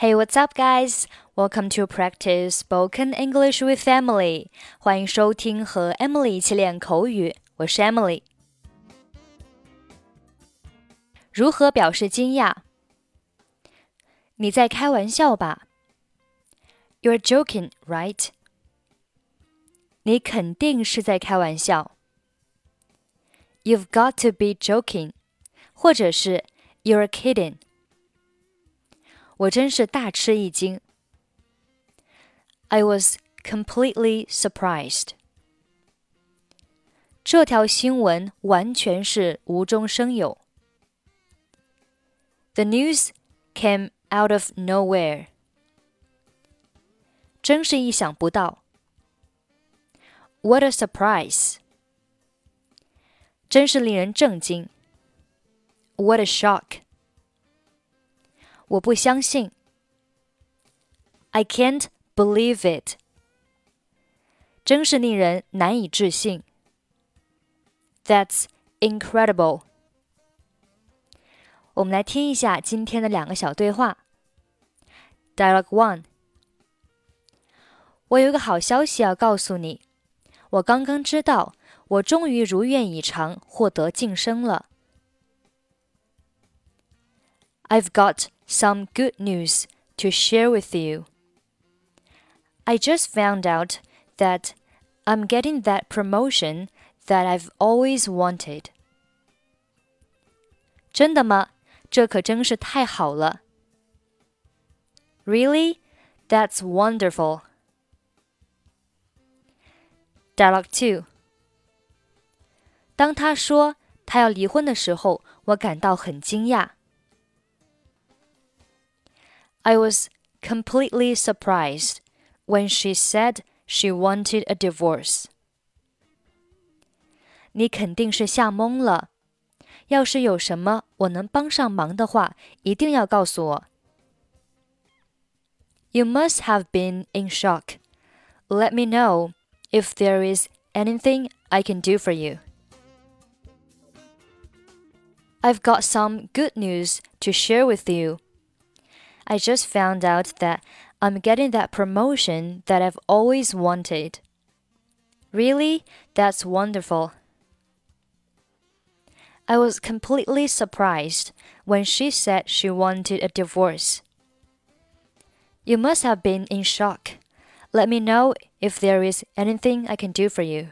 Hey, what's up, guys? Welcome to practice spoken English with Emily. 欢迎收听和 Emily 一起练口语。我是 Emily。如何表示惊讶？你在开玩笑吧？You're joking, right? 你肯定是在开玩笑。You've got to be joking，或者是 You're kidding。 我真是大吃一惊。I was completely surprised。这条新闻完全是无中生有。The news came out of nowhere。真是意想不到。What a surprise！真是令人震惊。What a shock！ 我不相信。I can't believe it。真是令人难以置信。That's incredible。我们来听一下今天的两个小对话。Dialogue One。我有个好消息要告诉你，我刚刚知道，我终于如愿以偿获得晋升了。I've got some good news to share with you. I just found out that I'm getting that promotion that I've always wanted. 真的吗？这可真是太好了。Really? That's wonderful. Dialogue 2. 当他说他要离婚的时候，我感到很惊讶。 I was completely surprised when she said she wanted a divorce. 你肯定是吓懵了。要是有什么我能帮上忙的话，一定要告诉我。You must have been in shock. Let me know if there is anything I can do for you. I've got some good news to share with you. I just found out that I'm getting that promotion that I've always wanted. Really? That's wonderful. I was completely surprised when she said she wanted a divorce. You must have been in shock. Let me know if there is anything I can do for you.